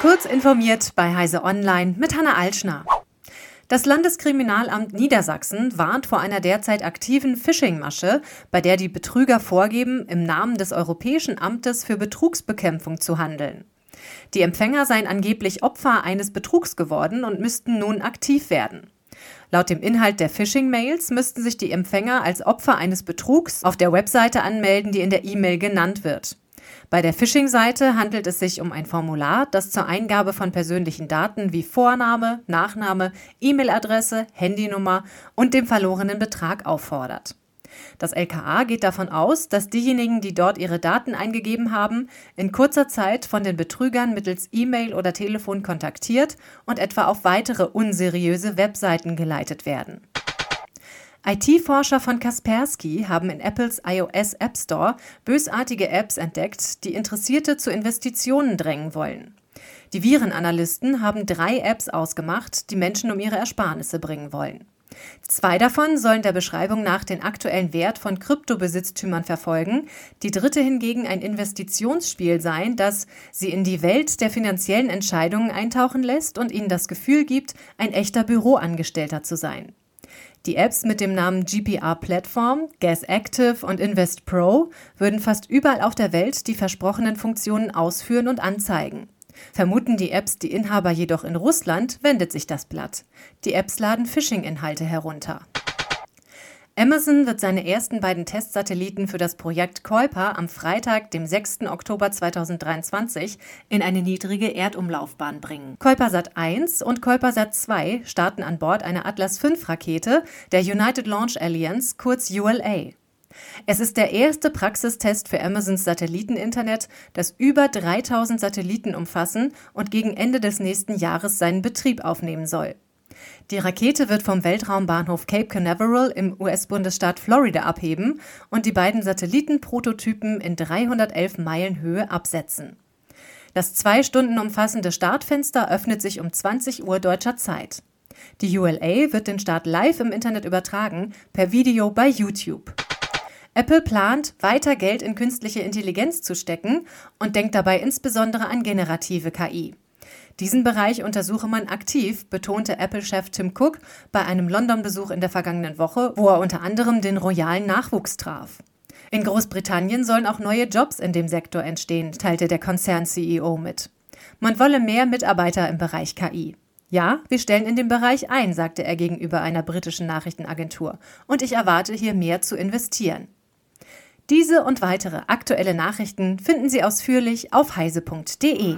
Kurz informiert bei Heise Online mit Hanna Altschner. Das Landeskriminalamt Niedersachsen warnt vor einer derzeit aktiven Phishing-Masche, bei der die Betrüger vorgeben, im Namen des Europäischen Amtes für Betrugsbekämpfung zu handeln. Die Empfänger seien angeblich Opfer eines Betrugs geworden und müssten nun aktiv werden. Laut dem Inhalt der Phishing-Mails müssten sich die Empfänger als Opfer eines Betrugs auf der Webseite anmelden, die in der E-Mail genannt wird. Bei der Phishing-Seite handelt es sich um ein Formular, das zur Eingabe von persönlichen Daten wie Vorname, Nachname, E-Mail-Adresse, Handynummer und dem verlorenen Betrag auffordert. Das LKA geht davon aus, dass diejenigen, die dort ihre Daten eingegeben haben, in kurzer Zeit von den Betrügern mittels E-Mail oder Telefon kontaktiert und etwa auf weitere unseriöse Webseiten geleitet werden. IT-Forscher von Kaspersky haben in Apples iOS App Store bösartige Apps entdeckt, die Interessierte zu Investitionen drängen wollen. Die Virenanalysten haben drei Apps ausgemacht, die Menschen um ihre Ersparnisse bringen wollen. Zwei davon sollen der Beschreibung nach den aktuellen Wert von Kryptobesitztümern verfolgen, die dritte hingegen ein Investitionsspiel sein, das sie in die Welt der finanziellen Entscheidungen eintauchen lässt und ihnen das Gefühl gibt, ein echter Büroangestellter zu sein. Die Apps mit dem Namen GPR Platform, Gas Active und Invest Pro würden fast überall auf der Welt die versprochenen Funktionen ausführen und anzeigen. Vermuten die Apps die Inhaber jedoch in Russland, wendet sich das Blatt. Die Apps laden Phishing-Inhalte herunter. Amazon wird seine ersten beiden Testsatelliten für das Projekt Kuiper am Freitag, dem 6. Oktober 2023, in eine niedrige Erdumlaufbahn bringen. Kuipersat 1 und Kuipersat 2 starten an Bord einer Atlas V Rakete der United Launch Alliance, kurz ULA. Es ist der erste Praxistest für Amazons Satelliteninternet, das über 3000 Satelliten umfassen und gegen Ende des nächsten Jahres seinen Betrieb aufnehmen soll. Die Rakete wird vom Weltraumbahnhof Cape Canaveral im US-Bundesstaat Florida abheben und die beiden Satellitenprototypen in 311 Meilen Höhe absetzen. Das zwei Stunden umfassende Startfenster öffnet sich um 20 Uhr deutscher Zeit. Die ULA wird den Start live im Internet übertragen, per Video bei YouTube. Apple plant, weiter Geld in künstliche Intelligenz zu stecken und denkt dabei insbesondere an generative KI. Diesen Bereich untersuche man aktiv, betonte Apple-Chef Tim Cook bei einem London-Besuch in der vergangenen Woche, wo er unter anderem den royalen Nachwuchs traf. In Großbritannien sollen auch neue Jobs in dem Sektor entstehen, teilte der Konzern-CEO mit. Man wolle mehr Mitarbeiter im Bereich KI. Ja, wir stellen in dem Bereich ein, sagte er gegenüber einer britischen Nachrichtenagentur. Und ich erwarte hier mehr zu investieren. Diese und weitere aktuelle Nachrichten finden Sie ausführlich auf heise.de.